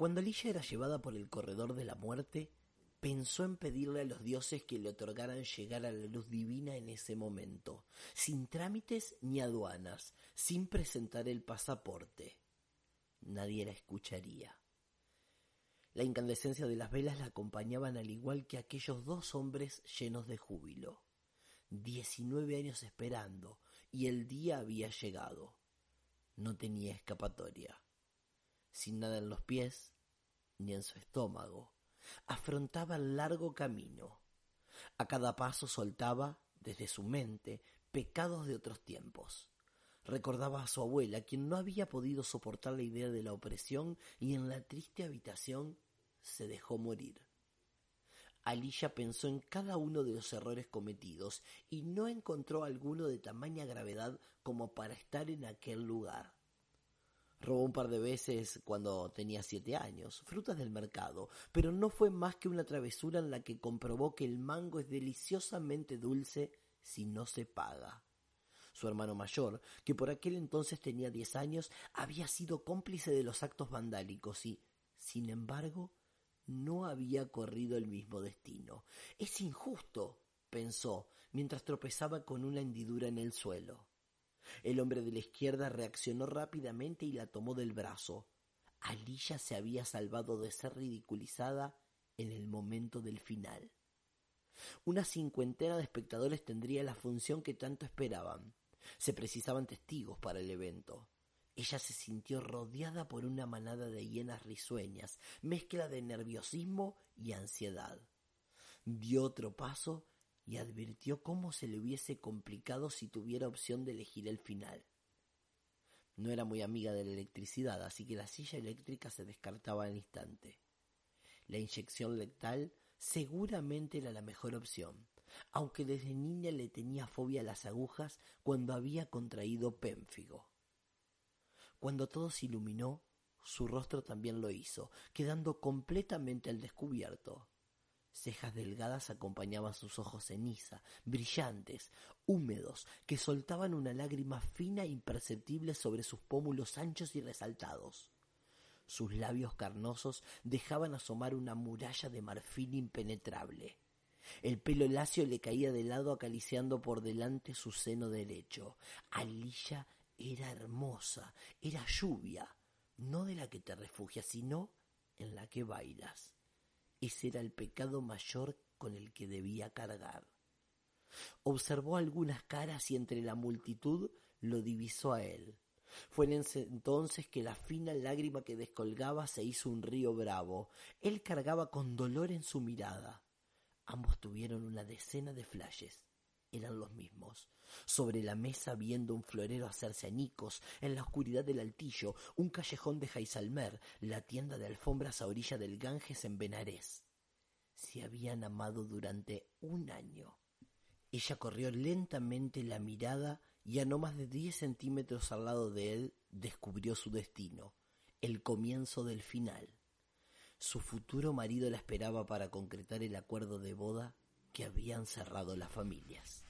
Cuando Alicia era llevada por el corredor de la muerte, pensó en pedirle a los dioses que le otorgaran llegar a la luz divina en ese momento, sin trámites ni aduanas, sin presentar el pasaporte. Nadie la escucharía. La incandescencia de las velas la acompañaban al igual que aquellos dos hombres llenos de júbilo. Diecinueve años esperando, y el día había llegado. No tenía escapatoria sin nada en los pies ni en su estómago, afrontaba el largo camino. A cada paso soltaba, desde su mente, pecados de otros tiempos. Recordaba a su abuela, quien no había podido soportar la idea de la opresión y en la triste habitación se dejó morir. Alicia pensó en cada uno de los errores cometidos y no encontró alguno de tamaña gravedad como para estar en aquel lugar. Robó un par de veces cuando tenía siete años, frutas del mercado, pero no fue más que una travesura en la que comprobó que el mango es deliciosamente dulce si no se paga. Su hermano mayor, que por aquel entonces tenía diez años, había sido cómplice de los actos vandálicos y, sin embargo, no había corrido el mismo destino. Es injusto, pensó, mientras tropezaba con una hendidura en el suelo. El hombre de la izquierda reaccionó rápidamente y la tomó del brazo. Alicia se había salvado de ser ridiculizada en el momento del final. Una cincuentena de espectadores tendría la función que tanto esperaban. Se precisaban testigos para el evento. Ella se sintió rodeada por una manada de hienas risueñas, mezcla de nerviosismo y ansiedad. Dio otro paso y advirtió cómo se le hubiese complicado si tuviera opción de elegir el final. No era muy amiga de la electricidad, así que la silla eléctrica se descartaba al instante. La inyección letal seguramente era la mejor opción, aunque desde niña le tenía fobia a las agujas cuando había contraído pénfigo. Cuando todo se iluminó, su rostro también lo hizo, quedando completamente al descubierto. Cejas delgadas acompañaban sus ojos ceniza, brillantes, húmedos, que soltaban una lágrima fina e imperceptible sobre sus pómulos anchos y resaltados. Sus labios carnosos dejaban asomar una muralla de marfil impenetrable. El pelo lacio le caía de lado acariciando por delante su seno derecho. Alilla era hermosa, era lluvia, no de la que te refugias, sino en la que bailas. Ese era el pecado mayor con el que debía cargar. Observó algunas caras y entre la multitud lo divisó a él. Fue en entonces que la fina lágrima que descolgaba se hizo un río bravo. Él cargaba con dolor en su mirada. Ambos tuvieron una decena de flashes. Eran los mismos. Sobre la mesa viendo un florero hacerse añicos, en la oscuridad del altillo, un callejón de Jaisalmer, la tienda de alfombras a orilla del Ganges en Benarés. Se habían amado durante un año. Ella corrió lentamente la mirada y a no más de diez centímetros al lado de él descubrió su destino, el comienzo del final. Su futuro marido la esperaba para concretar el acuerdo de boda que habían cerrado las familias.